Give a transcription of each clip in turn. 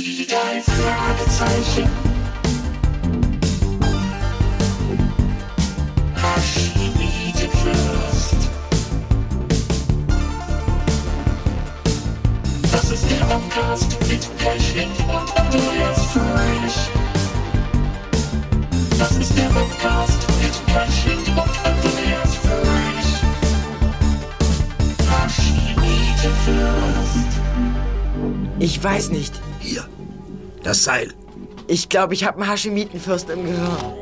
Fragezeichen. Das ist der Podcast mit Pechling und Andreas Fröhlich. Das ist der Podcast mit Pechling und Andreas Fröhlich. Archimede Fürst. Ich weiß nicht. Hier, das Seil. Ich glaube, ich habe einen Haschemitenfürst im Gehirn.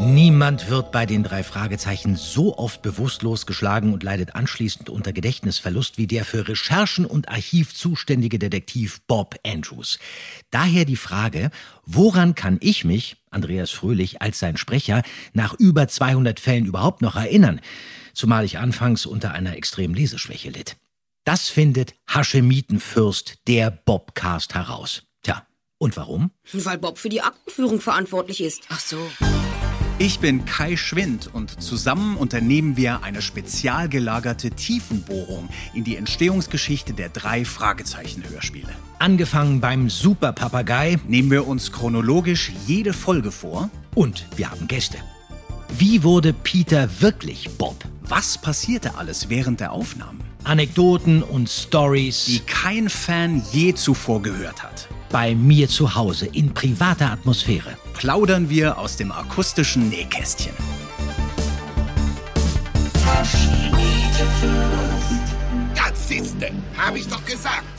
Niemand wird bei den drei Fragezeichen so oft bewusstlos geschlagen und leidet anschließend unter Gedächtnisverlust wie der für Recherchen und Archiv zuständige Detektiv Bob Andrews. Daher die Frage, woran kann ich mich, Andreas Fröhlich als sein Sprecher, nach über 200 Fällen überhaupt noch erinnern? Zumal ich anfangs unter einer extremen Leseschwäche litt. Das findet Haschemitenfürst, der Bobcast, heraus. Tja, und warum? Weil Bob für die Aktenführung verantwortlich ist. Ach so. Ich bin Kai Schwind und zusammen unternehmen wir eine spezial gelagerte Tiefenbohrung in die Entstehungsgeschichte der drei Fragezeichen-Hörspiele. Angefangen beim Superpapagei Nehmen wir uns chronologisch jede Folge vor. und wir haben Gäste. Wie wurde Peter wirklich Bob? Was passierte alles während der Aufnahmen, Anekdoten und Stories die kein Fan je zuvor gehört hat? bei mir zu Hause in privater Atmosphäre. Plaudern wir aus dem akustischen Nähkästchen. Das siehste, habe ich doch gesagt.